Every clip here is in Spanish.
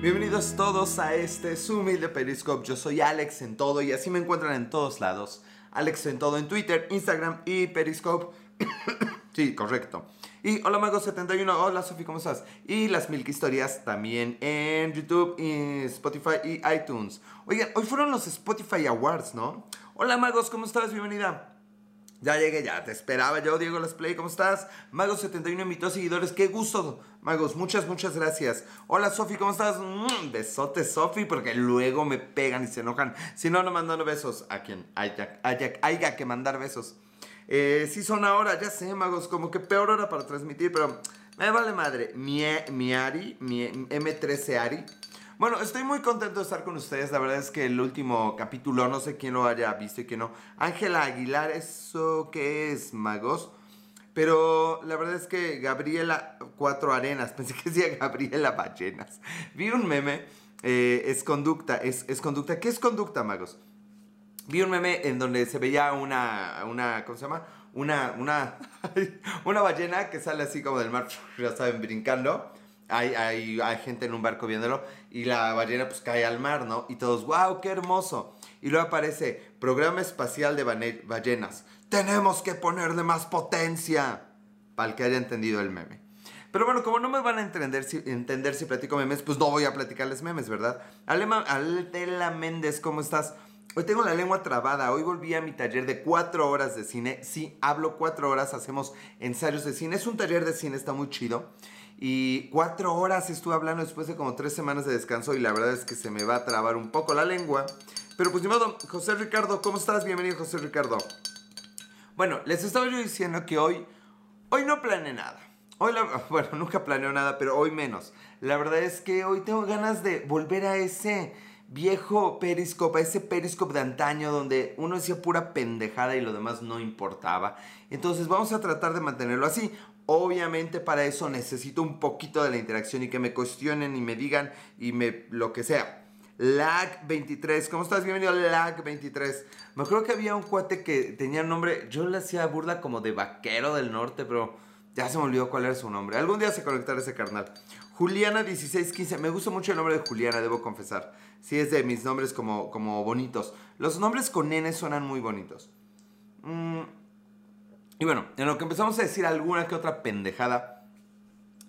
Bienvenidos todos a este su humilde Periscope. Yo soy Alex en todo y así me encuentran en todos lados. Alex en todo en Twitter, Instagram y Periscope. sí, correcto. Y hola Mago71, hola Sofi, ¿cómo estás? Y las Milk Historias también en YouTube, Spotify y iTunes. Oigan, hoy fueron los Spotify Awards, ¿no? Hola Magos, ¿cómo estás? Bienvenida. Ya llegué, ya te esperaba yo, Diego Las Play, ¿cómo estás? Magos71 invitó seguidores, qué gusto, Magos, muchas, muchas gracias. Hola Sofi, ¿cómo estás? Mm, besotes, Sofi, porque luego me pegan y se enojan. Si no, no mandan besos a quien haya, haya, que mandar besos. Eh, sí son ahora, ya sé, Magos, como que peor hora para transmitir, pero me vale madre. Mi, mi Ari, mi M13 Ari bueno, estoy muy contento de estar con ustedes. La verdad es que el último capítulo, no sé quién lo haya visto y quién no. Ángela Aguilar, ¿eso qué es, magos? Pero la verdad es que Gabriela Cuatro Arenas, pensé que decía Gabriela Ballenas. Vi un meme, eh, es conducta, es, es, conducta. ¿Qué es conducta, magos? Vi un meme en donde se veía una, una ¿cómo se llama? Una, una, una ballena que sale así como del mar, ya saben, brincando hay, hay, hay, gente en un barco viéndolo y la ballena pues cae al mar, ¿no? Y todos, wow, qué hermoso. Y luego aparece, programa espacial de ballenas. Tenemos que ponerle más potencia. Para el que haya entendido el meme. Pero bueno, como no me van a entender si, entender si platico memes, pues no voy a platicarles memes, ¿verdad? Alema, Altela Méndez, ¿cómo estás? Hoy tengo la lengua trabada. Hoy volví a mi taller de cuatro horas de cine. Sí, hablo cuatro horas, hacemos ensayos de cine. Es un taller de cine, está muy chido. Y cuatro horas estuve hablando después de como tres semanas de descanso y la verdad es que se me va a trabar un poco la lengua. Pero pues ni modo, José Ricardo, ¿cómo estás? Bienvenido José Ricardo. Bueno, les estaba yo diciendo que hoy, hoy no planeé nada. Hoy, bueno, nunca planeo nada, pero hoy menos. La verdad es que hoy tengo ganas de volver a ese viejo periscope, ese periscope de antaño donde uno decía pura pendejada y lo demás no importaba. Entonces vamos a tratar de mantenerlo así. Obviamente para eso necesito un poquito de la interacción y que me cuestionen y me digan y me lo que sea. Lag23, ¿cómo estás? Bienvenido a Lag23. Me acuerdo que había un cuate que tenía nombre, yo le hacía burla como de vaquero del norte, pero ya se me olvidó cuál era su nombre. Algún día se conectará ese carnal. Juliana1615, me gusta mucho el nombre de Juliana, debo confesar. Sí, es de mis nombres como, como bonitos. Los nombres con N suenan muy bonitos. Mmm y bueno, en lo que empezamos a decir alguna que otra pendejada.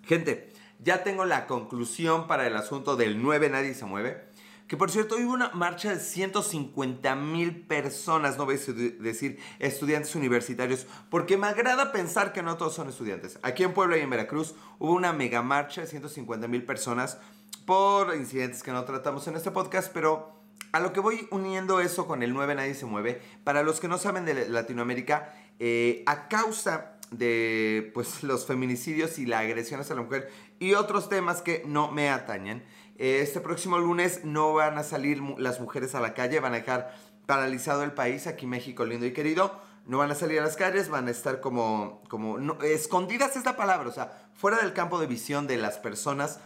Gente, ya tengo la conclusión para el asunto del 9 Nadie se mueve. Que por cierto, hubo una marcha de 150 mil personas, no voy a decir estudiantes universitarios, porque me agrada pensar que no todos son estudiantes. Aquí en Puebla y en Veracruz hubo una mega marcha de 150 mil personas por incidentes que no tratamos en este podcast, pero a lo que voy uniendo eso con el 9 Nadie se mueve, para los que no saben de Latinoamérica, eh, a causa de pues, los feminicidios y la agresión hacia la mujer y otros temas que no me atañen. Este próximo lunes no van a salir las mujeres a la calle, van a dejar paralizado el país, aquí México lindo y querido. No van a salir a las calles, van a estar como, como escondidas es la palabra, o sea, fuera del campo de visión de las personas.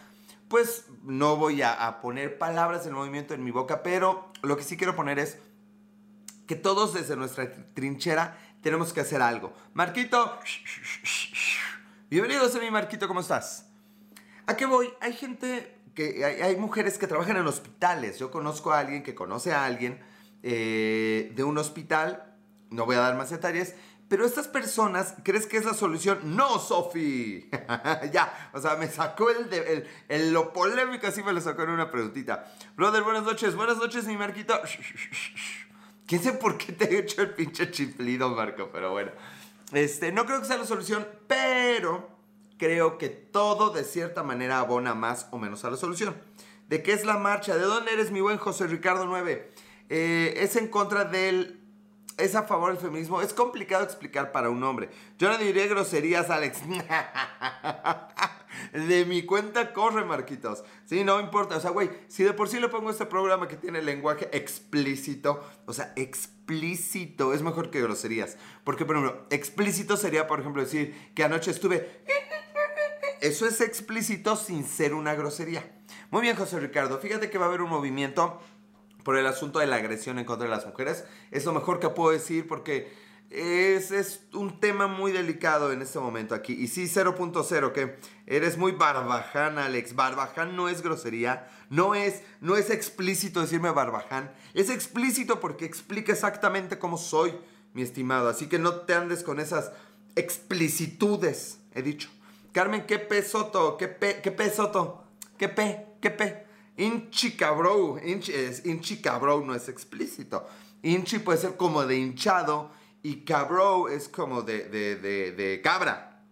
Pues no voy a, poner palabras del movimiento en mi boca, pero lo que sí quiero poner es que todos desde nuestra trinchera tenemos que hacer algo. Marquito, bienvenido a mi Marquito, ¿cómo estás? ¿A qué voy? Hay gente que, hay, mujeres que trabajan en hospitales. Yo conozco a alguien que conoce a alguien eh, de un hospital, no voy a dar más detalles, pero estas personas, ¿crees que es la solución? No, Sofi. ya, o sea, me sacó el, el, lo polémico, así me lo sacó en una preguntita. Brother, buenas noches, buenas noches, mi Marquito. ¿Quién sé por qué te he hecho el pinche chiflido, Marco? Pero bueno. Este, no creo que sea la solución, pero creo que todo de cierta manera abona más o menos a la solución. ¿De qué es la marcha? ¿De dónde eres mi buen José Ricardo 9? Eh, es en contra del... Es a favor del feminismo. Es complicado explicar para un hombre. Yo no diría groserías, Alex. de mi cuenta corre, Marquitos. Sí, no importa. O sea, güey, si de por sí le pongo este programa que tiene lenguaje explícito, o sea, explícito, es mejor que groserías. Porque, por ejemplo, explícito sería, por ejemplo, decir que anoche estuve... Eso es explícito sin ser una grosería. Muy bien, José Ricardo. Fíjate que va a haber un movimiento por el asunto de la agresión en contra de las mujeres. Es lo mejor que puedo decir porque es, es, un tema muy delicado en este momento aquí. Y sí, 0.0, que eres muy barbaján, Alex. Barbaján no es grosería, no es, no es explícito decirme barbaján. Es explícito porque explica exactamente cómo soy, mi estimado. Así que no te andes con esas explicitudes, he dicho. Carmen, ¿qué pesoto? ¿Qué pe? ¿Qué pesoto? ¿Qué pe? ¿Qué pe? Inchi cabro. Inchi, es, inchi no es explícito. Inchi puede ser como de hinchado y cabro es como de, de, de, de cabra.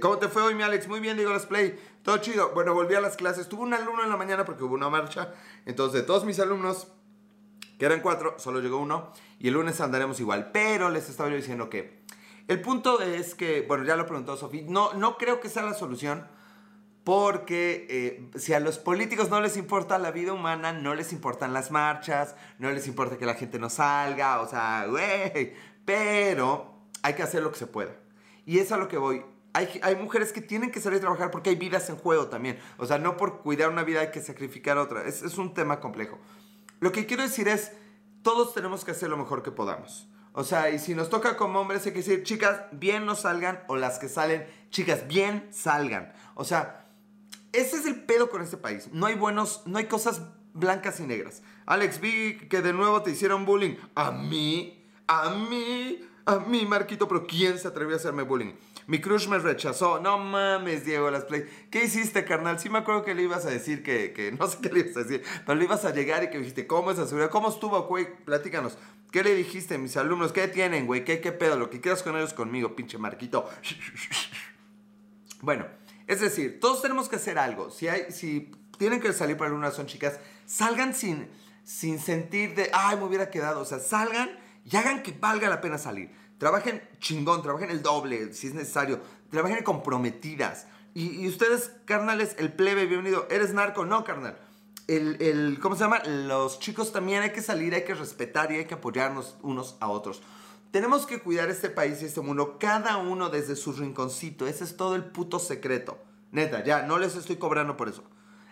¿Cómo te fue hoy, mi Alex? Muy bien, digo, las play. Todo chido. Bueno, volví a las clases. Tuve un alumno en la mañana porque hubo una marcha. Entonces, de todos mis alumnos, que eran cuatro, solo llegó uno. Y el lunes andaremos igual. Pero les estaba yo diciendo que el punto es que, bueno, ya lo preguntó Sofía, no, no creo que sea la solución. Porque eh, si a los políticos no les importa la vida humana, no les importan las marchas, no les importa que la gente no salga, o sea, güey, pero hay que hacer lo que se pueda. Y es a lo que voy. Hay, hay, mujeres que tienen que salir a trabajar porque hay vidas en juego también. O sea, no por cuidar una vida hay que sacrificar otra. Es, es un tema complejo. Lo que quiero decir es, todos tenemos que hacer lo mejor que podamos. O sea, y si nos toca como hombres, hay que decir, chicas, bien no salgan, o las que salen, chicas, bien salgan. O sea, ese es el pedo con este país. No hay buenos, no hay cosas blancas y negras. Alex, vi que de nuevo te hicieron bullying. A mí, a mí, a mí, Marquito, pero ¿quién se atrevió a hacerme bullying? Mi crush me rechazó. No mames, Diego Las Play. ¿Qué hiciste, carnal? Sí me acuerdo que le ibas a decir que, que, no sé qué le ibas a decir, pero le ibas a llegar y que dijiste, ¿cómo es la seguridad? ¿Cómo estuvo, güey? Platícanos. ¿Qué le dijiste mis alumnos? ¿Qué tienen, güey? ¿Qué, ¿Qué pedo? Lo que quieras con ellos conmigo, pinche Marquito. Bueno, es decir, todos tenemos que hacer algo. Si, tienen que salir para una son chicas, salgan sin, sin sentir de, ay, me hubiera quedado. O sea, salgan y hagan que valga la pena salir. Trabajen chingón, trabajen el doble si es necesario. Trabajen comprometidas. Y, y ustedes, carnales, el plebe, bienvenido. ¿Eres narco? No, carnal. El, el, ¿Cómo se llama? Los chicos también hay que salir, hay que respetar y hay que apoyarnos unos a otros. Tenemos que cuidar este país y este mundo, cada uno desde su rinconcito. Ese es todo el puto secreto. Neta, ya, no les estoy cobrando por eso.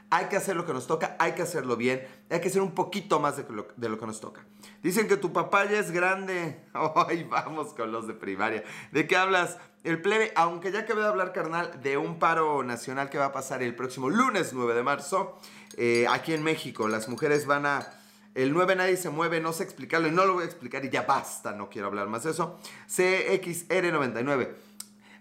Hay que hacer lo que nos toca, hay que hacerlo bien, hay que hacer un poquito más de lo, de lo que nos toca. Dicen que tu papá ya es grande. Ay, vamos con los de primaria. ¿De qué hablas? El plebe, aunque ya acabé de hablar, carnal, de un paro nacional que va a pasar el próximo lunes 9 de marzo, eh, aquí en México. Las mujeres van a... El 9 nadie se mueve, no sé explicarlo y no lo voy a explicar y ya basta, no quiero hablar más de eso. CXR99.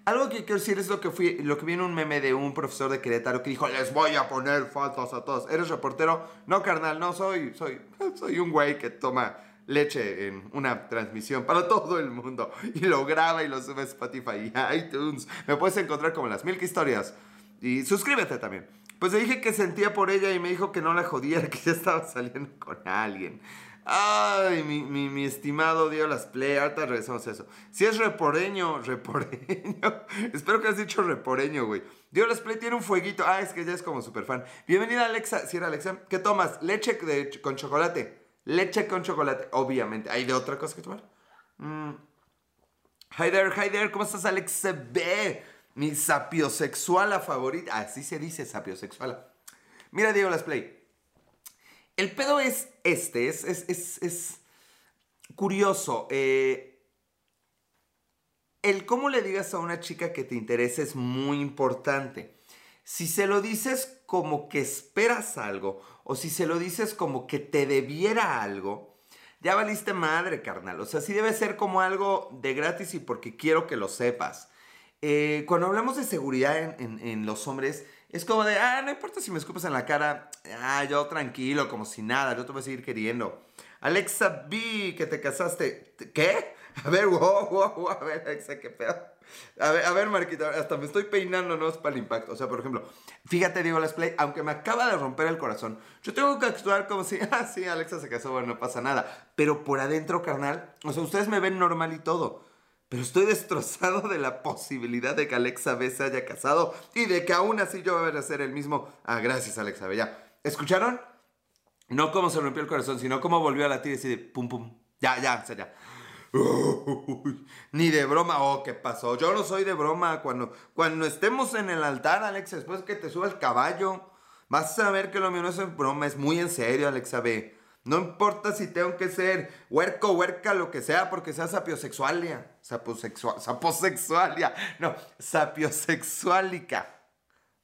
Algo que quiero decir es lo que, fui, lo que un meme de un profesor de Querétaro que dijo, les voy a poner faltas a todos. ¿Eres reportero? No, carnal, no, soy, soy, soy un güey que toma leche en una transmisión para todo el mundo y lo graba y lo sube a Spotify y iTunes. Me puedes encontrar como las Milk Historias. Y suscríbete también. Pues le dije que sentía por ella y me dijo que no la jodiera, que ya estaba saliendo con alguien. Ay, mi, mi, mi estimado Dios las play, ahorita regresamos a eso. Si es reporeño, reporeño. Espero que has dicho reporeño, güey. Dios las play tiene un fueguito. Ah, es que ya es como super fan. Bienvenida, Alexa. Si era Alexa, ¿qué tomas? Leche con chocolate. Leche con chocolate, obviamente. ¿Hay de otra cosa que tomar? Mm. Hi there, hi there. ¿Cómo estás, Alexa B? Mi sapiosexuala favorita. Así se dice, sapiosexuala. Mira, Diego las play. El pedo es este, es, es, curioso. Eh, el cómo le digas a una chica que te interesa es muy importante. Si se lo dices como que esperas algo, o si se lo dices como que te debiera algo, ya valiste madre, carnal. O sea, sí debe ser como algo de gratis y porque quiero que lo sepas. Eh, cuando hablamos de seguridad en, en los hombres, es como de, ah, no importa si me escupes en la cara, ah, yo tranquilo, como si nada, yo te voy a seguir queriendo. Alexa, vi que te casaste. ¿Qué? A ver, wow, wow, wow, a ver, Alexa, qué pedo. A ver, a Marquita, hasta me estoy peinando, no es para el impacto. O sea, por ejemplo, fíjate, Diego Let's Play, aunque me acaba de romper el corazón, yo tengo que actuar como si, ah, sí, Alexa se casó, bueno, no pasa nada. Pero por adentro, carnal, o sea, ustedes me ven normal y todo. Pero estoy destrozado de la posibilidad de que Alexa B se haya casado y de que aún así yo voy a ser el mismo. Ah, gracias Alexa B, ya. ¿Escucharon? No cómo se rompió el corazón, sino cómo volvió a latir y decir, pum, pum. Ya, ya, o ya. ni de broma, oh, ¿qué pasó? Yo no soy de broma. Cuando, cuando estemos en el altar, Alexa, después que te suba el caballo, vas a ver que lo mío no es broma, es muy en serio, Alexa B. No importa si tengo que ser huerco, huerca, lo que sea, porque sea sapiosexualia. Saposexual, saposexualia. No, sapiosexuálica.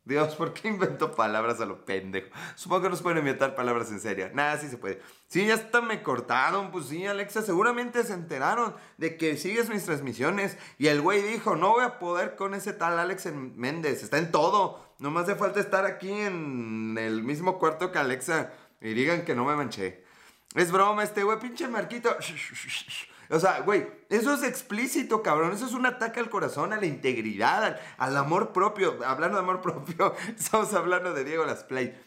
Dios, ¿por qué invento palabras a lo pendejo? Supongo que no se pueden inventar palabras en serio. Nada, sí se puede. Sí, ya hasta me cortaron. Pues sí, Alexa, seguramente se enteraron de que sigues mis transmisiones. Y el güey dijo, no voy a poder con ese tal Alex Méndez. Está en todo. No me hace falta estar aquí en el mismo cuarto que Alexa. Y digan que no me manché. Es broma este güey, pinche Marquito. O sea, güey, eso es explícito, cabrón. Eso es un ataque al corazón, a la integridad, al, amor propio. Hablando de amor propio, estamos hablando de Diego Las Play.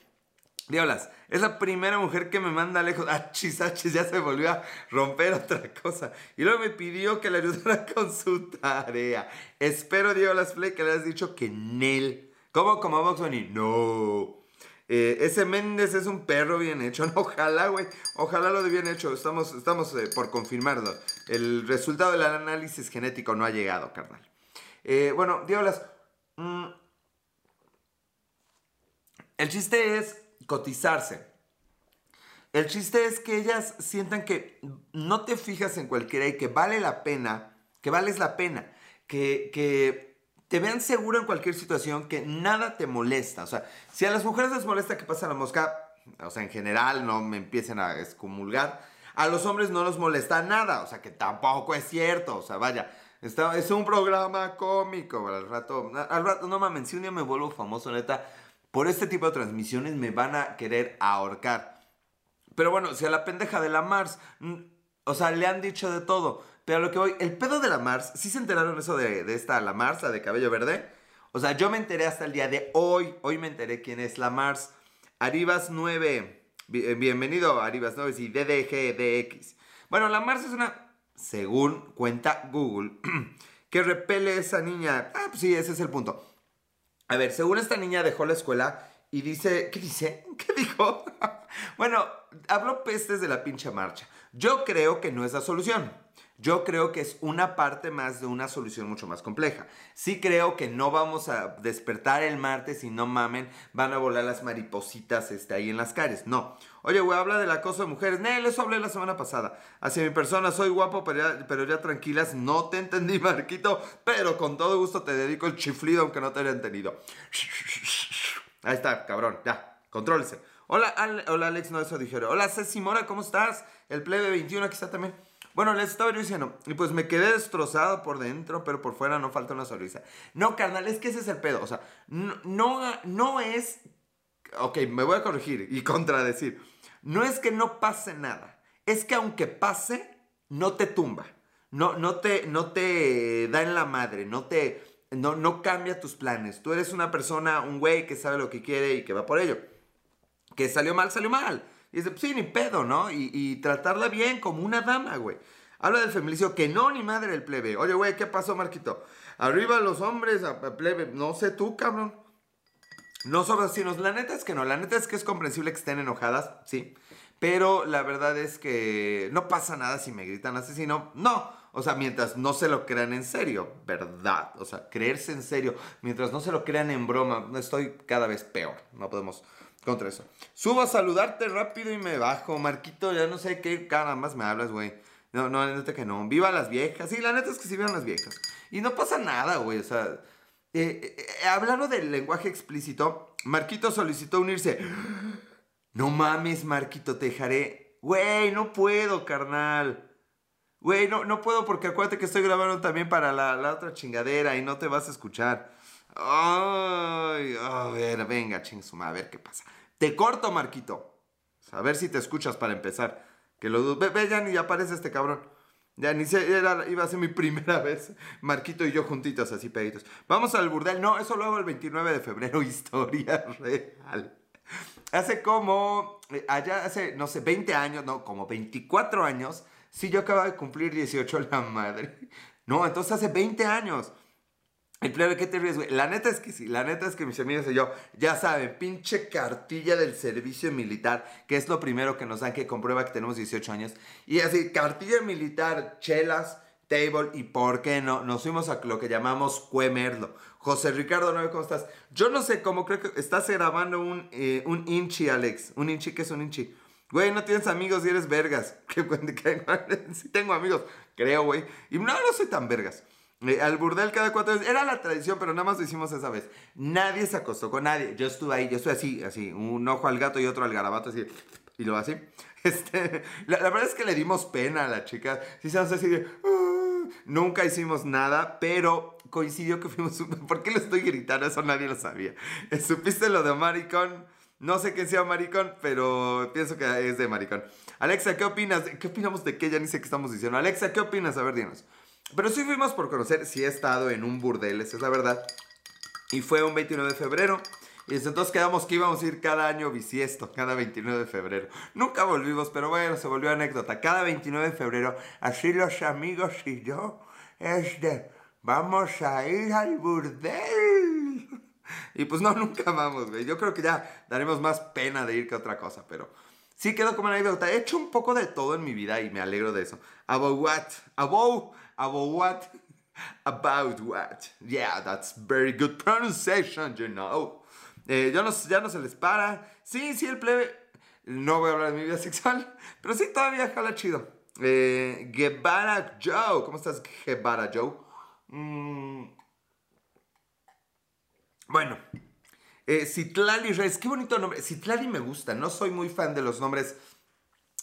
Diego Las, es la primera mujer que me manda lejos. Achis, achis, ya se volvió a romper otra cosa. Y luego me pidió que le ayudara con su tarea. Espero, Diego Las Play, que le hayas dicho que Nel. ¿Cómo? Como Box Bunny. No. Eh, ese Méndez es un perro bien hecho. ojalá, güey. Ojalá lo de bien hecho. Estamos, estamos eh, por confirmarlo. El resultado del análisis genético no ha llegado, carnal. Eh, bueno, diablas. Mm, el chiste es cotizarse. El chiste es que ellas sientan que no te fijas en cualquiera y que vale la pena, que vales la pena, que, que te vean seguro en cualquier situación, que nada te molesta. O sea, si a las mujeres les molesta que pase la mosca, o sea, en general no me empiecen a excomulgar, a los hombres no nos molesta nada, o sea, que tampoco es cierto, o sea, vaya. es un programa cómico, al rato, al rato, no mames, si un día me vuelvo famoso, neta, por este tipo de transmisiones me van a querer ahorcar. Pero bueno, si a la pendeja de la Mars, o sea, le han dicho de todo. Pero lo que voy, el pedo de la Mars, ¿sí se enteraron eso de, esta, la Mars, la de cabello verde? O sea, yo me enteré hasta el día de hoy, hoy me enteré quién es la Mars. Aribas 9, eh, bienvenido Aribas 9, sí, DDGDX. Bueno, la Mars es una, según cuenta Google, que repele esa niña. Ah, pues sí, ese es el punto. A ver, según esta niña dejó la escuela y dice, ¿qué dice? ¿Qué dijo? bueno, habló pestes de la pinche marcha. Yo creo que no es la solución. Yo creo que es una parte más de una solución mucho más compleja. Sí creo que no vamos a despertar el martes y no mamen, van a volar las maripositas este, ahí en las calles. No. Oye, güey, habla del acoso de mujeres. Nel, eso hablé la semana pasada. Hacia mi persona, soy guapo, pero ya, pero ya tranquilas. No te entendí, Marquito, pero con todo gusto te dedico el chiflido, aunque no te haya entendido. Ahí está, cabrón, ya, contrólese. Hola, hola Alex, no, eso dijeron. Hola, Ceci Mora, ¿cómo estás? El plebe 21 aquí está también. Bueno, les estaba diciendo, y pues me quedé destrozado por dentro, pero por fuera no falta una sonrisa. No, carnal, es que ese es el pedo. O sea, no, no, es. Ok, me voy a corregir y contradecir. No es que no pase nada. Es que aunque pase, no te tumba. No, no, te, no te da en la madre. No te. No, no cambia tus planes. Tú eres una persona, un güey que sabe lo que quiere y que va por ello. Que salió mal, salió mal. Y dice, pues sí, ni pedo, ¿no? Y, tratarla bien como una dama, güey. Habla del feminicidio, que no, ni madre el plebe. Oye, güey, ¿qué pasó, Marquito? Arriba los hombres, a, plebe. No sé tú, cabrón. No son vecinos. La neta es que no. La neta es que es comprensible que estén enojadas, sí. Pero la verdad es que no pasa nada si me gritan asesino. No. O sea, mientras no se lo crean en serio, ¿verdad? O sea, creerse en serio. Mientras no se lo crean en broma, estoy cada vez peor. No podemos contra eso. Subo a saludarte rápido y me bajo. Marquito, ya no sé qué cara más me hablas, güey. No, no, la neta que no. Viva las viejas. Sí, la neta es que sí vivan las viejas. Y no pasa nada, güey. O sea, eh, eh, hablando del lenguaje explícito, Marquito solicitó unirse. No mames, Marquito, te dejaré. Güey, no puedo, carnal. Güey, no, no puedo porque acuérdate que estoy grabando también para la, la otra chingadera y no te vas a escuchar. Ay, a ver, venga, ching a ver qué pasa. Te corto, Marquito. A ver si te escuchas para empezar. Que lo ve, ve, ya ni aparece este cabrón. Ya ni se, iba a ser mi primera vez. Marquito y yo juntitos, así peditos. Vamos al burdel. No, eso lo hago el 29 de febrero. Historia real. Hace como, eh, allá hace, no sé, 20 años, no, como 24 años. Sí, yo acabo de cumplir 18 la madre. No, entonces hace 20 años. El plebe, ¿qué te ríes, güey? La neta es que sí, la neta es que mis amigos y yo, ya saben, pinche cartilla del servicio militar, que es lo primero que nos dan que comprueba que tenemos 18 años. Y así, cartilla militar, chelas, table y por qué no, nos fuimos a lo que llamamos Cuemerlo. José Ricardo, ¿no? ¿cómo estás? Yo no sé cómo creo que estás grabando un, eh, un inchi, Alex. Un inchi, ¿qué es un inchi? Güey, no tienes amigos y eres vergas. Sí tengo amigos, creo, güey. Y no, no soy tan vergas. Eh, al burdel cada cuatro veces. Era la tradición, pero nada más lo hicimos esa vez. Nadie se acostó con nadie. Yo estuve ahí, yo estuve así, así. Un ojo al gato y otro al garabato, así. Y lo así. Este, la, verdad es que le dimos pena a la chica. Sí, se así de... Ah". nunca hicimos nada, pero coincidió que fuimos... ¿Por qué le estoy gritando? Eso nadie lo sabía. ¿Supiste lo de maricón? No sé qué sea maricón, pero pienso que es de maricón. Alexa, ¿qué opinas? ¿Qué opinamos de qué? Ya ni sé qué estamos diciendo. Alexa, ¿qué opinas? A ver, dinos. Pero sí fuimos por conocer, sí he estado en un burdel, esa es la verdad. Y fue un 29 de febrero. Y entonces quedamos que íbamos a ir cada año bisiesto, cada 29 de febrero. Nunca volvimos, pero bueno, se volvió anécdota. Cada 29 de febrero, así los amigos y yo, es de, vamos a ir al burdel. Y pues no, nunca vamos, güey. Yo creo que ya daremos más pena de ir que otra cosa, pero sí quedó como anécdota. He hecho un poco de todo en mi vida y me alegro de eso. About what? About About what? About what? Yeah, that's very good pronunciation, you know. Eh, ya, no, se les para. Sí, sí, el plebe. No voy a hablar de mi vida sexual, pero sí todavía jala chido. Eh, Guevara Joe. ¿Cómo estás, Guevara Joe? Mm. Bueno, eh, Citlali Reyes. Qué bonito nombre. Citlali me gusta. No soy muy fan de los nombres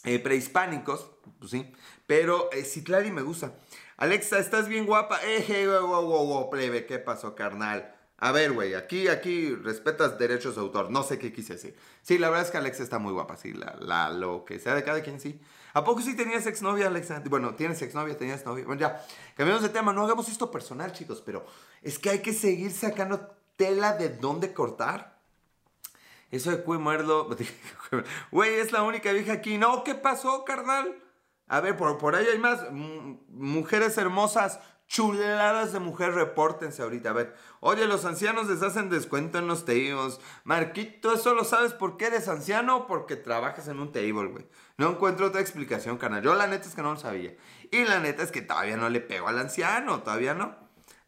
eh, prehispánicos, pues sí. Pero eh, Citlali me gusta. Alexa, estás bien guapa. Eh, wow, wow, wow, plebe, ¿qué pasó, carnal? A ver, güey, aquí, aquí respetas derechos de autor. No sé qué quise decir. Sí, la verdad es que Alexa está muy guapa, sí, la, la, lo que sea de cada quien, sí. ¿A poco sí tenías exnovia, Alexa? Bueno, tienes exnovia, tenías novia. Bueno, ya, cambiamos de tema. No hagamos esto personal, chicos, pero es que hay que seguir sacando tela de dónde cortar. Eso de cuy muerdo. Güey, es la única vieja aquí. No, ¿qué pasó, carnal? A ver, por, por ahí hay más mujeres hermosas, chuladas de mujer, repórtense ahorita. A ver, oye, los ancianos les hacen descuento en los tables. Marquito, ¿eso lo sabes por qué eres anciano porque trabajas en un table, güey? No encuentro otra explicación, carnal. Yo la neta es que no lo sabía. Y la neta es que todavía no le pego al anciano, todavía no.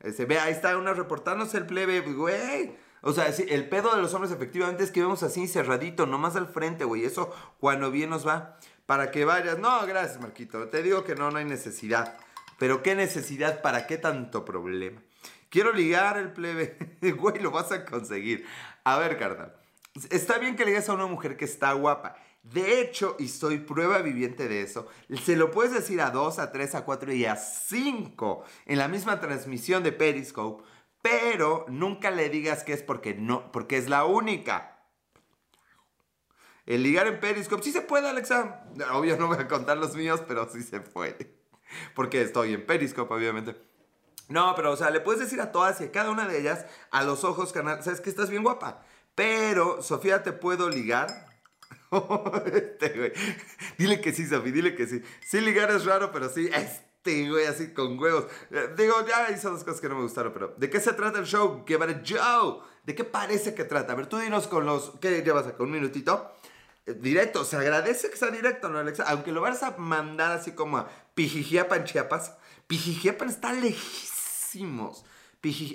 Se este, ve, ahí está una reportándose el plebe, güey. O sea, sí, el pedo de los hombres efectivamente es que vemos así cerradito, nomás al frente, güey. Eso cuando bien nos va para que vayas. No, gracias, Marquito. Te digo que no, no hay necesidad. Pero qué necesidad, ¿para qué tanto problema? Quiero ligar el plebe. Güey, lo vas a conseguir. A ver, carnal. Está bien que le digas a una mujer que está guapa. De hecho, y soy prueba viviente de eso, se lo puedes decir a dos, a tres, a cuatro y a cinco en la misma transmisión de Periscope, pero nunca le digas que es porque no, porque es la única. El ligar en Periscope, sí se puede, Alexa. Obvio no voy a contar los míos, pero sí se puede. Porque estoy en Periscope, obviamente. No, pero o sea, le puedes decir a todas y a cada una de ellas, a los ojos, canal, sabes que estás bien guapa. Pero, Sofía, ¿te puedo ligar? este, güey. Dile que sí, Sofía, dile que sí. Sí, ligar es raro, pero sí, este, güey, así con huevos. Eh, digo, ya hizo dos cosas que no me gustaron, pero ¿de qué se trata el show? ¿Qué vale Joe? ¿De qué parece que trata? A ver, tú dinos con los... ¿Qué llevas acá? ¿Un minutito? Directo, se agradece que sea directo, ¿no, Alexa? Aunque lo vas a mandar así como a Pijijiapan, Chiapas. Pijijiapan está lejísimos.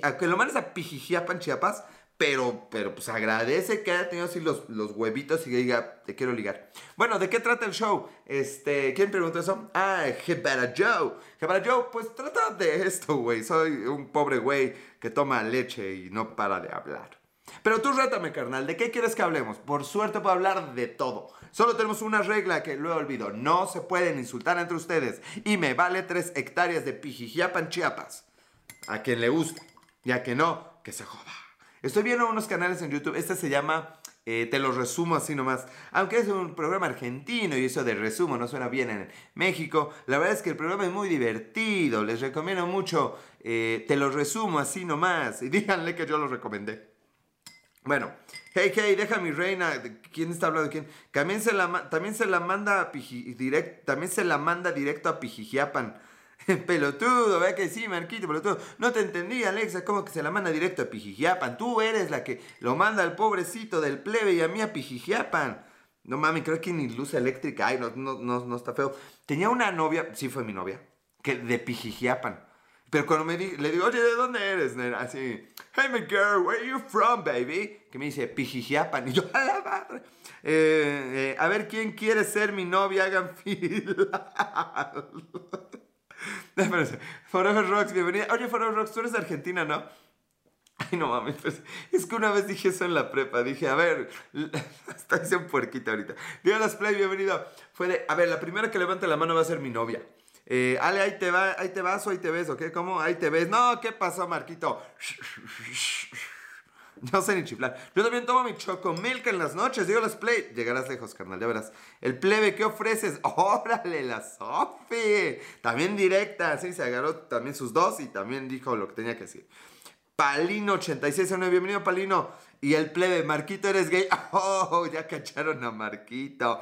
aunque lo mandes a Pijijiapan, Chiapas, pero, pero pues agradece que haya tenido así los, los huevitos y que diga, te quiero ligar. Bueno, ¿de qué trata el show? Este, ¿quién preguntó eso? Ah, Jebara Joe. Jebara Joe, pues trata de esto, güey. Soy un pobre güey que toma leche y no para de hablar. Pero tú rétame, carnal, ¿de qué quieres que hablemos? Por suerte puedo hablar de todo. Solo tenemos una regla que luego olvido. No se pueden insultar entre ustedes. Y me vale tres hectáreas de Pijijiapan, Chiapas. A quien le guste. Y a quien no, que se joda. Estoy viendo unos canales en YouTube. Este se llama eh, te lo resumo así nomás. Aunque es un programa argentino y eso de resumo no suena bien en México, la verdad es que el programa es muy divertido. Les recomiendo mucho. Eh, te lo resumo así nomás. Y díganle que yo lo recomendé. Bueno, hey, hey, deja mi reina. ¿Quién está hablando de quién? También se la, también se la manda a direct, también se la manda directo a Pijijiapan. pelotudo, ¿verdad que sí, Marquito, pelotudo? No te entendí, Alexa, ¿cómo que se la manda directo a Pijijiapan? Tú eres la que lo manda al pobrecito del plebe y a mí a Pijijiapan. No mames, creo que ni luz eléctrica. Ay, no, no, no, no está feo. Tenía una novia, sí fue mi novia, que de Pijijiapan. Pero cuando me le digo, oye, ¿de dónde eres? Así, hey, my girl, where are you from, baby? Que me dice, Pijijiapan. Y yo, a la madre. Eh, eh, a ver, ¿quién quiere ser mi novia? Hagan fila. Forever Rocks, bienvenida. Oye, Forever Rocks, tú eres de Argentina, ¿no? Ay, no mames, pues, es que una vez dije eso en la prepa. Dije, a ver, está diciendo puerquita ahorita. Dígalas Play, bienvenido. Fue de, a ver, la primera que levante la mano va a ser mi novia. Eh, Ale, ahí te, va, ahí te vas o ahí te ves, ¿ok? ¿Cómo? Ahí te ves. No, ¿qué pasó, Marquito? No sé ni chiflar. Yo también tomo mi chocomilk en las noches. Digo las play. Llegarás lejos, carnal, ya verás. El plebe, ¿qué ofreces? ¡Órale, la Sofi! También directa, sí, se agarró también sus dos y también dijo lo que tenía que decir. Palino86, bienvenido Palino. Y el plebe, Marquito, ¿eres gay? ¡Oh! Ya cacharon a Marquito.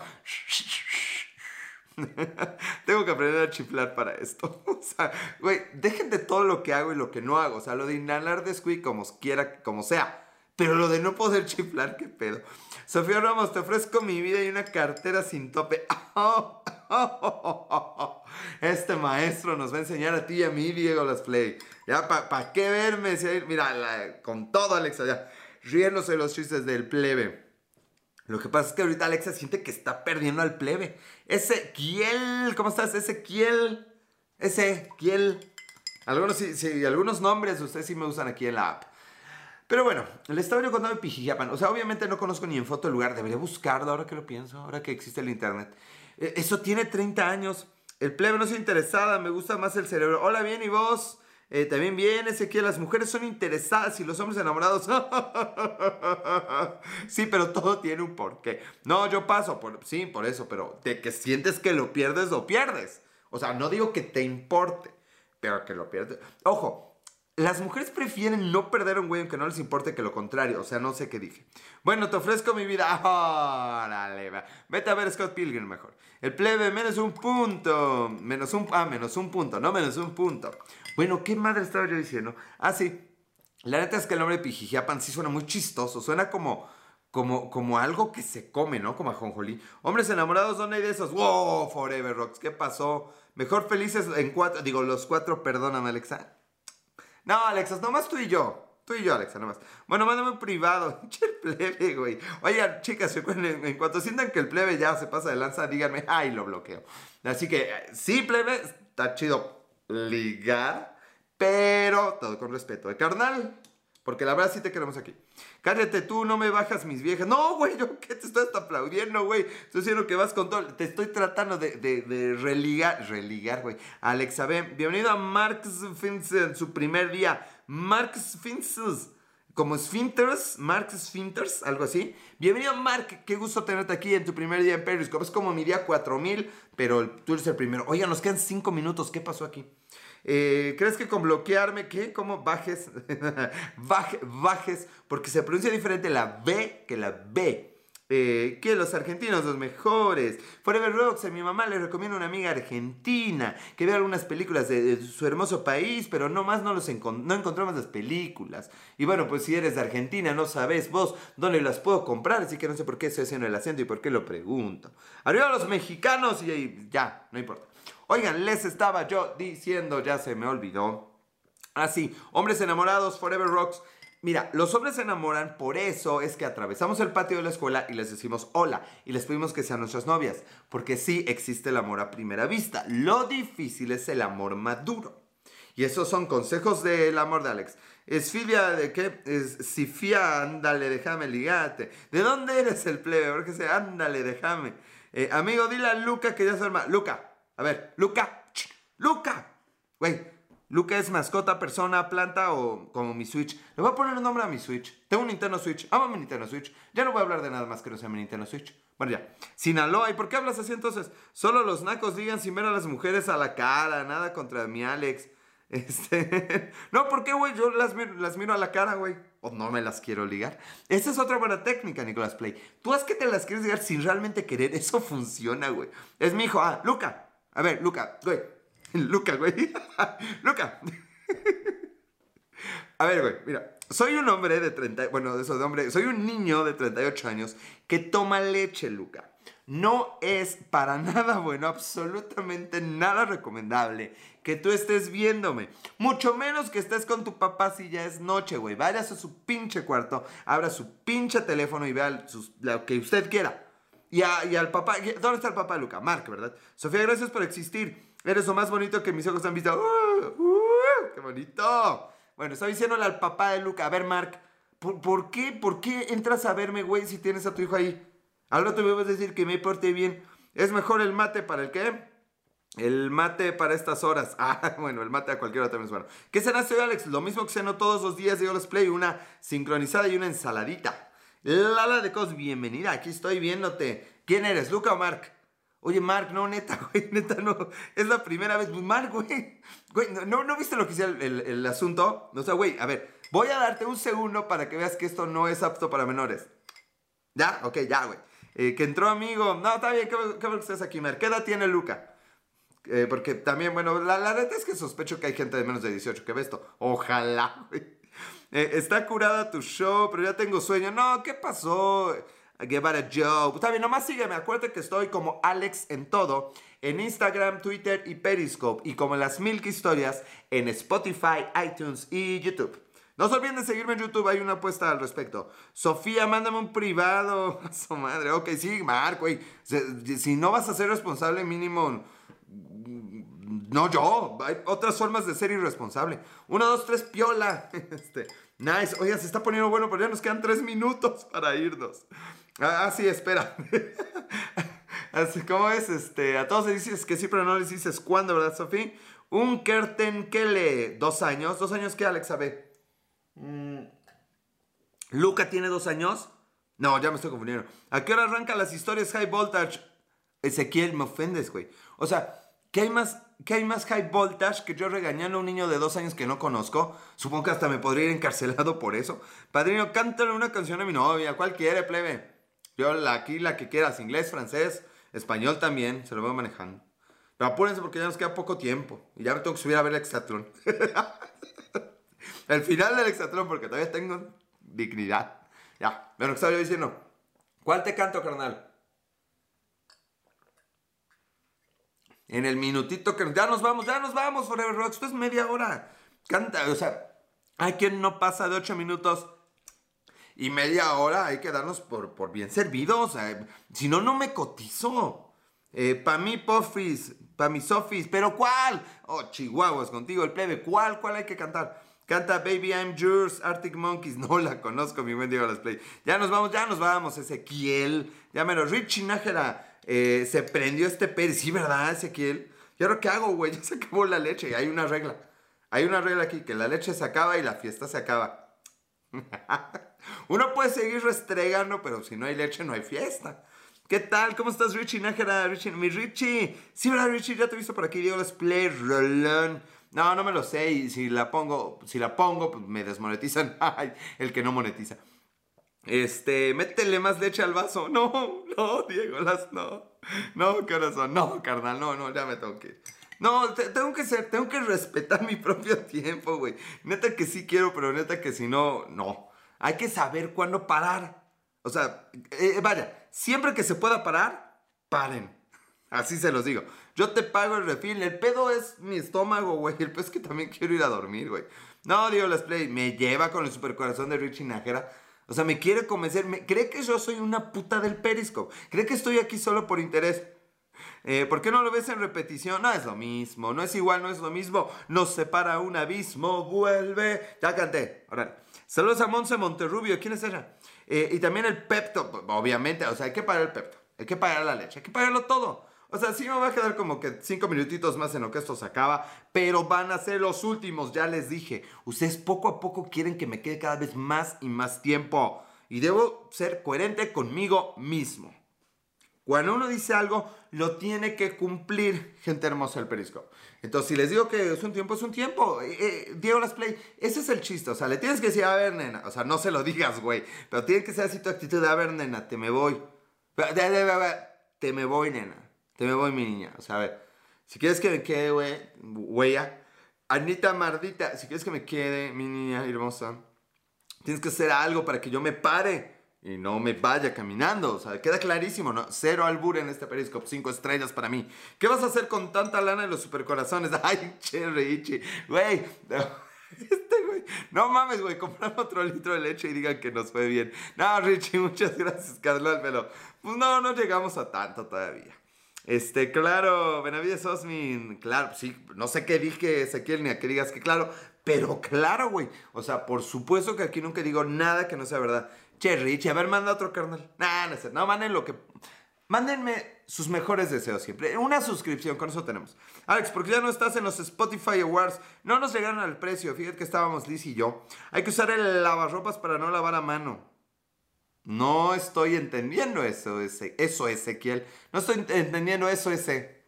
Tengo que aprender a chiflar para esto. o sea, güey, dejen de todo lo que hago y lo que no hago. O sea, lo de inhalar de squeak como quiera, como sea. Pero lo de no poder chiflar, qué pedo. Sofía Ramos, te ofrezco mi vida y una cartera sin tope. Este maestro nos va a enseñar a ti y a mí, Diego Las Play. Ya, ¿para pa qué verme? mira, con todo, Alexa, ya. Riéndose los chistes del plebe. Lo que pasa es que ahorita Alexa siente que está perdiendo al plebe. Ese Kiel, ¿cómo estás? Ese Kiel. Ese Kiel. Algunos, sí, algunos nombres ustedes sí me usan aquí en la app. Pero bueno, le estaba yo contando de Pijijapan. O sea, obviamente no conozco ni en foto el lugar. Debería buscarlo ahora que lo pienso, ahora que existe el internet. Eh, eso tiene 30 años. El plebe no es interesada, me gusta más el cerebro. Hola, bien, ¿y vos? Eh, también viene que las mujeres son interesadas y los hombres enamorados. sí, pero todo tiene un porqué. No, yo paso, por, sí, por eso, pero de que sientes que lo pierdes, lo pierdes. O sea, no digo que te importe, pero que lo pierdes. Ojo, las mujeres prefieren no perder a un güey aunque no les importe que lo contrario. O sea, no sé qué dije. Bueno, te ofrezco mi vida. Órale, va. Vete a ver Scott Pilgrim mejor. El plebe, menos un punto. Menos un. Ah, menos un punto, no menos un punto. Bueno, ¿qué madre estaba yo diciendo? Ah, sí. La neta es que el nombre de Pijijiapan sí suena muy chistoso. Suena como, como, como algo que se come, ¿no? Como a Jonjolí. Hombres enamorados, ¿dónde hay de esos? ¡Wow! Forever Rocks, ¿qué pasó? Mejor felices en cuatro. Digo, los cuatro, perdóname, Alexa. No, Alexa, nomás tú y yo. Tú y yo, Alexa, nomás. Bueno, mándame un privado. El plebe, güey. Oigan, chicas, en, cuanto sientan que el plebe ya se pasa de lanza, díganme, ay, lo bloqueo. Así que, sí, plebe, está chido ligar, pero todo con respeto. carnal, porque la verdad sí te queremos aquí. Cállate tú, no me bajas mis viejas. No, güey, yo qué te estoy hasta aplaudiendo, güey. Estoy diciendo que vas con todo. Te estoy tratando de, religar, religar, güey. Alexa, ven, bienvenido a Marx Fins en su primer día. Marx Fins como Sphinxers, Mark Sphinxers, algo así. Bienvenido, Mark, qué gusto tenerte aquí en tu primer día en Periscope. Es como mi día 4000, pero tú eres el primero. Oigan, nos quedan 5 minutos, ¿qué pasó aquí? Eh, ¿Crees que con bloquearme, qué? ¿Cómo bajes? bajes, porque se pronuncia diferente la B que la B. Eh, que los argentinos los mejores. Forever Rocks, a mi mamá le recomiendo una amiga argentina que vea algunas películas de, su hermoso país, pero no más no, los no encontramos las películas. Y bueno, pues si eres de Argentina, no sabes vos dónde las puedo comprar, así que no sé por qué estoy haciendo el acento y por qué lo pregunto. Arriba los mexicanos y ya, no importa. Oigan, les estaba yo diciendo, ya se me olvidó. Así, ah, hombres enamorados, Forever Rocks. Mira, los hombres se enamoran, por eso es que atravesamos el patio de la escuela y les decimos hola y les pedimos que sean nuestras novias, porque sí existe el amor a primera vista. Lo difícil es el amor maduro. Y esos son consejos del amor de Alex. Esfilia, ¿de qué? Es Sifia, ándale, déjame ligate. ¿De dónde eres el plebe? Porque se ándale, déjame. Eh, amigo, dile a Luca que ya se arma. Luca, a ver, Luca, Luca. Güey, Luca es mascota, persona, planta o como mi Switch. Le voy a poner un nombre a mi Switch. Tengo un Nintendo Switch. Amo mi Nintendo Switch. Ya no voy a hablar de nada más que no sea mi Nintendo Switch. Bueno, ya. Sinaloa. ¿Y por qué hablas así entonces? Solo los nacos digan sin ver a las mujeres a la cara. Nada contra mi Alex. Este. no, ¿por qué, güey? Yo las, miro a la cara, güey. O no me las quiero ligar. Esa es otra buena técnica, Nicolás Play. Tú haz que te las quieres ligar sin realmente querer. Eso funciona, güey. Es mi hijo. Ah, Luca. A ver, Luca, güey. Luca, güey. Luca. A ver, güey, mira. Soy un hombre de 30, bueno, de eso de hombre, soy un niño de 38 años que toma leche, Luca. No es para nada bueno, absolutamente nada recomendable que tú estés viéndome. Mucho menos que estés con tu papá si ya es noche, güey. Váyase a su pinche cuarto, abra su pinche teléfono y vea lo que usted quiera. Y, al papá, ¿dónde está el papá de Luca? Mark, ¿verdad? Sofía, gracias por existir. Eres lo más bonito que mis ojos han visto. ¡Uh! ¡Uh! ¡Qué bonito! Bueno, estaba diciéndole al papá de Luca, a ver, Mark, ¿por, qué, ¿por qué entras a verme, güey, si tienes a tu hijo ahí? Ahora te voy a decir que me porte bien. ¿Es mejor el mate para el qué? El mate para estas horas. Ah, bueno, el mate a cualquier hora también es bueno. ¿Qué cenaste hoy, Alex? Lo mismo que ceno todos los días de Play. Una sincronizada y una ensaladita. Lala de Cos, bienvenida. Aquí estoy viéndote. ¿Quién eres, Luca o Mark? Oye, Mark, no, neta, güey, neta, no. Es la primera vez. Pues, Mark, güey. Güey, ¿no, ¿no viste lo que hicieron el, el, asunto? O sea, güey, a ver, voy a darte un segundo para que veas que esto no es apto para menores. ¿Ya? Ok, ya, güey. Eh, que entró amigo. No, está bien, qué bueno que estés aquí, Mark. ¿Qué edad tiene Luca? Eh, porque también, bueno, la, la neta es que sospecho que hay gente de menos de 18 que ve esto. Ojalá, güey. Eh, está curada tu show, pero ya tengo sueño. No, ¿qué pasó? Give it a joke. Está bien, nomás sígueme. Acuérdate que estoy como Alex en todo. En Instagram, Twitter y Periscope. Y como las Milk Historias en Spotify, iTunes y YouTube. No se olviden de seguirme en YouTube, hay una apuesta al respecto. Sofía, mándame un privado. A su madre. Ok, sí, Marco, güey. Si no vas a ser responsable, mínimo no yo, hay otras formas de ser irresponsable. Uno, dos, tres, piola. Este, nice. Oye, se está poniendo bueno, pero ya nos quedan tres minutos para irnos. Ah, ah sí, espera. Así como es, este, a todos les dices que sí, pero no les dices cuándo, ¿verdad, Sofía? Un Kerten Kele, dos años. ¿Dos años qué, Alexa B? Mm. Luca tiene dos años. No, ya me estoy confundiendo. ¿A qué hora arrancan las historias High Voltage? Ezequiel, me ofendes, güey. O sea, ¿Qué hay más, qué hay más high voltage que yo regañando a un niño de dos años que no conozco? Supongo que hasta me podría ir encarcelado por eso. Padrino, cántale una canción a mi novia. ¿Cuál quiere, plebe? Yo la, aquí la que quieras. Inglés, francés, español también. Se lo voy manejando. Pero apúrense porque ya nos queda poco tiempo. Y ya me tengo que subir a ver el Exatlón. el final del Exatlón porque todavía tengo dignidad. Ya, bueno, ¿qué estaba yo diciendo? ¿Cuál te canto, carnal? En el minutito que ya nos vamos, ya nos vamos, Forever Rocks. Esto es media hora. Canta, o sea, hay quien no pasa de ocho minutos y media hora. Hay que darnos por, por bien servidos. si no, no me cotizo. Eh, pa' mí, Puffis, pa' mis Sofis, pero ¿cuál? Oh, chihuahuas, contigo el plebe. ¿Cuál? ¿Cuál hay que cantar? Canta Baby I'm Yours, Arctic Monkeys. No la conozco, mi buen Diego Las Play. Ya nos vamos, ya nos vamos, Ezequiel. Llámelo, Richie Nájera. Eh, se prendió este pez. Sí, ¿verdad, Ezequiel? ¿Y ahora qué hago, güey? Ya se acabó la leche. Hay una regla. Hay una regla aquí, que la leche se acaba y la fiesta se acaba. Uno puede seguir restregando, pero si no hay leche, no hay fiesta. ¿Qué tal? ¿Cómo estás, Richie Nájera? Richie, mi Richie. Sí, ¿verdad, Richie? Ya te he visto por aquí. Diego Let's Play, Rolón. No, no me lo sé. Y si la pongo, si la pongo, pues me desmonetizan. El que no monetiza. Este, métele más leche al vaso. No, no, Diego, las no. No, corazón, no, carnal, no, no, ya me tengo que No, tengo que ser, tengo que respetar mi propio tiempo, güey. Neta que sí quiero, pero neta que si no, no. Hay que saber cuándo parar. O sea, eh, vaya, siempre que se pueda parar, paren. Así se los digo. Yo te pago el refil. El pedo es mi estómago, güey. El pedo es que también quiero ir a dormir, güey. No, Diego Let's Play. Me lleva con el supercorazón de Richie Najera o sea, me quiere convencer, me, cree que yo soy una puta del Periscope, cree que estoy aquí solo por interés. Eh, ¿Por qué no lo ves en repetición? No es lo mismo, no es igual, no es lo mismo. Nos separa un abismo, vuelve. Ya canté, ahora. Saludos a Monse Monterrubio, ¿quién es ella? Eh, y también el Pepto, obviamente, o sea, hay que pagar el Pepto, hay que pagar la leche, hay que pagarlo todo. O sea, sí me va a quedar como que cinco minutitos más en lo que esto se acaba, pero van a ser los últimos, ya les dije. Ustedes poco a poco quieren que me quede cada vez más y más tiempo. Y debo ser coherente conmigo mismo. Cuando uno dice algo, lo tiene que cumplir, gente hermosa del perisco. Entonces, si les digo que es un tiempo, es un tiempo. Eh, eh, Diego Las Play, ese es el chiste. O sea, le tienes que decir, a ver, nena. O sea, no se lo digas, güey. Pero tiene que ser así tu actitud a ver, nena, te me voy. Te me voy, nena. Te me voy, mi niña. O sea, a ver, si quieres que me quede, güey, huella. Anita Mardita, si quieres que me quede, mi niña hermosa, tienes que hacer algo para que yo me pare y no me vaya caminando. O sea, queda clarísimo, ¿no? Cero albur en este Periscope, cinco estrellas para mí. ¿Qué vas a hacer con tanta lana en los supercorazones? Ay, che, Richie, güey. Este güey, no mames, güey, comprar otro litro de leche y digan que nos fue bien. No, Richie, muchas gracias, carnal, pero pues no, no llegamos a tanto todavía. Este, claro, Benavides Osmin, claro, sí, no sé qué dije, Ezequiel, ni a que digas que claro, pero claro, güey. O sea, por supuesto que aquí nunca digo nada que no sea verdad. Che, Richie, a ver, manda otro carnal. Nah, no sé, no, manden lo que... Mándenme sus mejores deseos siempre. Una suscripción, con eso tenemos. Alex, porque ya no estás en los Spotify Awards. No nos llegaron al precio. Fíjate que estábamos Liz y yo. Hay que usar el lavarropas para no lavar a mano. No estoy entendiendo eso, ese, eso, Ezequiel. No estoy entendiendo eso, ese.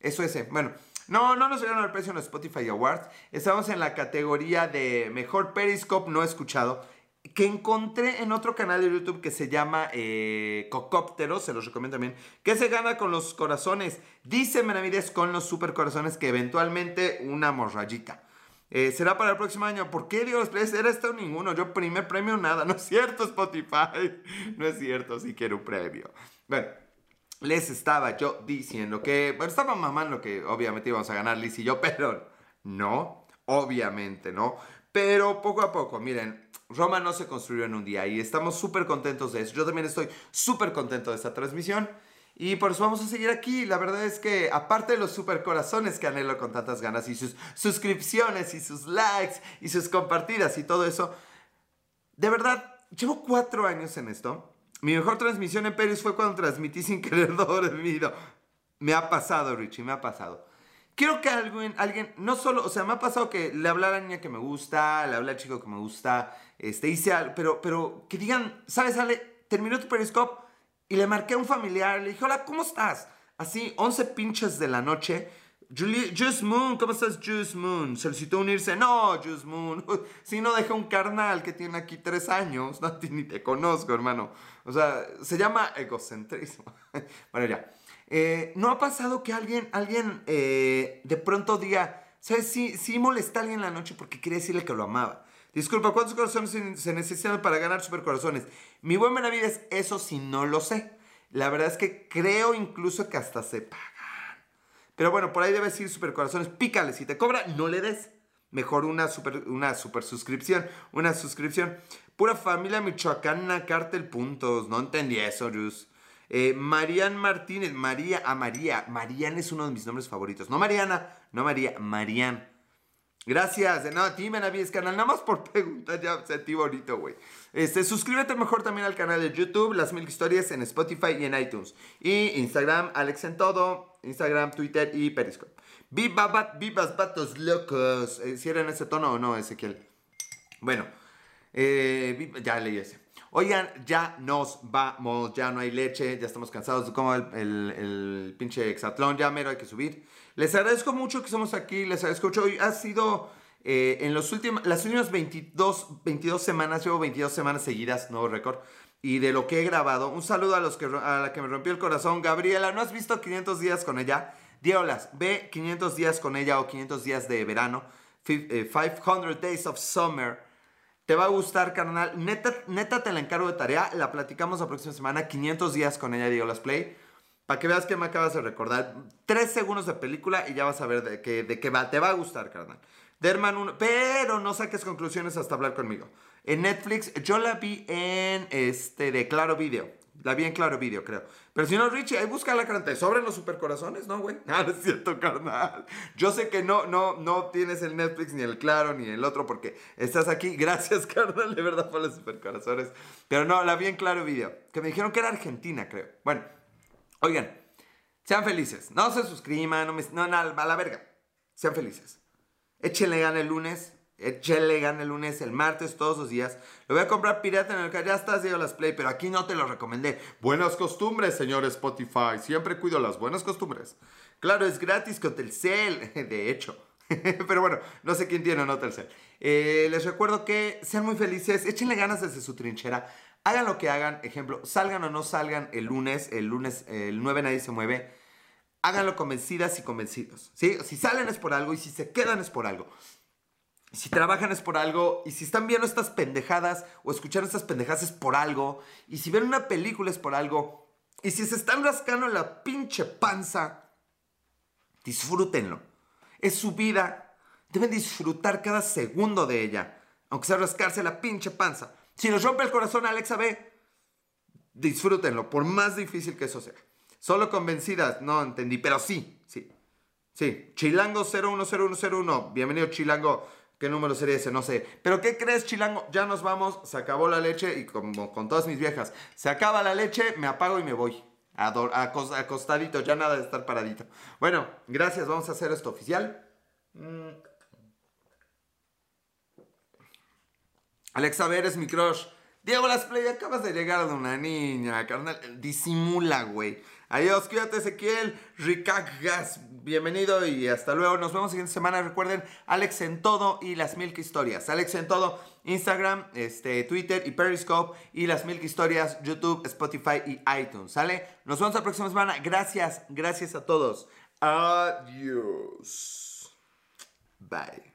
Eso, ese. Bueno, no, no nos llegaron al precio en los Spotify Awards. Estamos en la categoría de mejor Periscope no escuchado. Que encontré en otro canal de YouTube que se llama eh, Cocóptero, se los recomiendo también. Que se gana con los corazones. Dice Menavides con los super corazones que eventualmente una morrayita. Eh, será para el próximo año. ¿Por qué Dios? Era esto ninguno. Yo primer premio nada. No es cierto, Spotify. No es cierto, si quiero un premio. Bueno, les estaba yo diciendo que, bueno, estaba mamando que obviamente íbamos a ganar Liz y yo, pero no, obviamente no. Pero poco a poco, miren, Roma no se construyó en un día y estamos súper contentos de eso. Yo también estoy súper contento de esta transmisión. Y por eso vamos a seguir aquí. La verdad es que aparte de los super corazones que anhelo con tantas ganas y sus suscripciones y sus likes y sus compartidas y todo eso, de verdad, llevo cuatro años en esto. Mi mejor transmisión en Peris fue cuando transmití sin querer dormido. Me ha pasado, Richie, me ha pasado. Quiero que alguien, alguien, no solo, o sea, me ha pasado que le habla a la niña que me gusta, le habla al chico que me gusta, este, hice algo, pero, pero que digan, ¿sabes, Ale? Terminó tu Periscope y le marqué a un familiar, le dije, hola, ¿cómo estás? Así, 11 pinches de la noche. Juice Moon, ¿cómo estás, Juice Moon? Solicitó unirse. No, Juice Moon. Si no, deja un carnal que tiene aquí tres años. No, ni te conozco, hermano. O sea, se llama egocentrismo. bueno, ya. Eh, ¿No ha pasado que alguien, alguien eh, de pronto diga, ¿sabes? Sí, sí molesta a alguien en la noche porque quería decirle que lo amaba. Disculpa, ¿cuántos corazones se necesitan para ganar supercorazones? Mi buen Benavides, eso sí no lo sé. La verdad es que creo incluso que hasta se pagan. Pero bueno, por ahí debes ir supercorazones. Pícale, si te cobra, no le des. Mejor una super, una super suscripción. Una suscripción. Pura familia michoacana, cartel puntos. No entendí eso, Jus. Eh, Marian Martínez. María, a María. Marian es uno de mis nombres favoritos. No Mariana, no María, Marian. Gracias. No, a ti, Benavides, canal. Nada más por preguntar, ya sentí bonito, güey. Este, suscríbete mejor también al canal de YouTube, Las Mil Historias en Spotify y en iTunes. Y Instagram, Alex en todo. Instagram, Twitter y Periscope. Viva, vivas, vatos locos. Eh, ¿Si era en ese tono o no, Ezequiel? Bueno, eh, ya leí ese. Oigan, ya nos vamos, ya no hay leche, ya estamos cansados como el, el pinche exatlón, ya mero hay que subir. Les agradezco mucho que estamos aquí, les agradezco mucho. Hoy ha sido eh, en los últimos, las últimas 22, 22 semanas, llevo 22 semanas seguidas, nuevo récord. Y de lo que he grabado, un saludo a, los que, a la que me rompió el corazón. Gabriela, ¿no has visto 500 días con ella? Diolas, ve 500 días con ella o 500 días de verano. 500 eh, Days of Summer. Te va a gustar, carnal. Neta, neta te la encargo de tarea. La platicamos la próxima semana. 500 días con ella, Diolas Play. Para que veas que me acabas de recordar. Tres segundos de película y ya vas a ver de qué, de qué va. Te va a gustar, carnal. Derman 1. Pero no saques conclusiones hasta hablar conmigo. En Netflix, yo la vi en este de Claro Video. La vi en Claro Video, creo. Pero si no, Richie, ahí busca la carta. ¿Te sobran los supercorazones? No, güey. Ah, no es cierto, carnal. Yo sé que no, no, no tienes el Netflix, ni el Claro, ni el otro, porque estás aquí. Gracias, carnal, de verdad, por los supercorazones. Pero no, la vi en Claro Video. Que me dijeron que era Argentina, creo. Bueno, Oigan, sean felices. No se suscriban, no, me, no a la verga. Sean felices. Échenle gana el lunes. Échenle gana el lunes, el martes, todos los días. Lo voy a comprar pirata en el que ya estás, Diego Las Play, pero aquí no te lo recomendé. Buenas costumbres, señor Spotify. Siempre cuido las buenas costumbres. Claro, es gratis con Telcel, de hecho. Pero bueno, no sé quién tiene o no Telcel. Eh, les recuerdo que sean muy felices, échenle ganas desde su trinchera. Hagan lo que hagan, ejemplo, salgan o no salgan el lunes, el lunes, el 9 nadie se mueve. Háganlo convencidas y convencidos. ¿sí? Si salen es por algo y si se quedan es por algo. Si trabajan es por algo, y si están viendo estas pendejadas o escuchando estas pendejadas es por algo, y si ven una película es por algo, y si se están rascando la pinche panza, disfrútenlo. Es su vida. Deben disfrutar cada segundo de ella, aunque sea rascarse la pinche panza. Si nos rompe el corazón Alexa B, disfrútenlo, por más difícil que eso sea. Solo convencidas, no entendí, pero sí, sí. Sí, Chilango 010101. Bienvenido, Chilango. ¿Qué número sería ese? No sé. Pero ¿qué crees, Chilango? Ya nos vamos, se acabó la leche y como con todas mis viejas, se acaba la leche, me apago y me voy. acostadito, ya nada de estar paradito. Bueno, gracias, vamos a hacer esto oficial. Mm. Alexa, ver, es mi crush. Diego Las Play, acabas de llegar de una niña, carnal. Disimula, güey. Adiós, cuídate Ezequiel, Gas, bienvenido y hasta luego. Nos vemos siguiente semana. Recuerden, Alex en todo y las Milk Historias. Alex en todo, Instagram, este, Twitter y Periscope y las Milk Historias, YouTube, Spotify y iTunes. ¿Sale? Nos vemos la próxima semana. Gracias, gracias a todos. Adiós. Bye.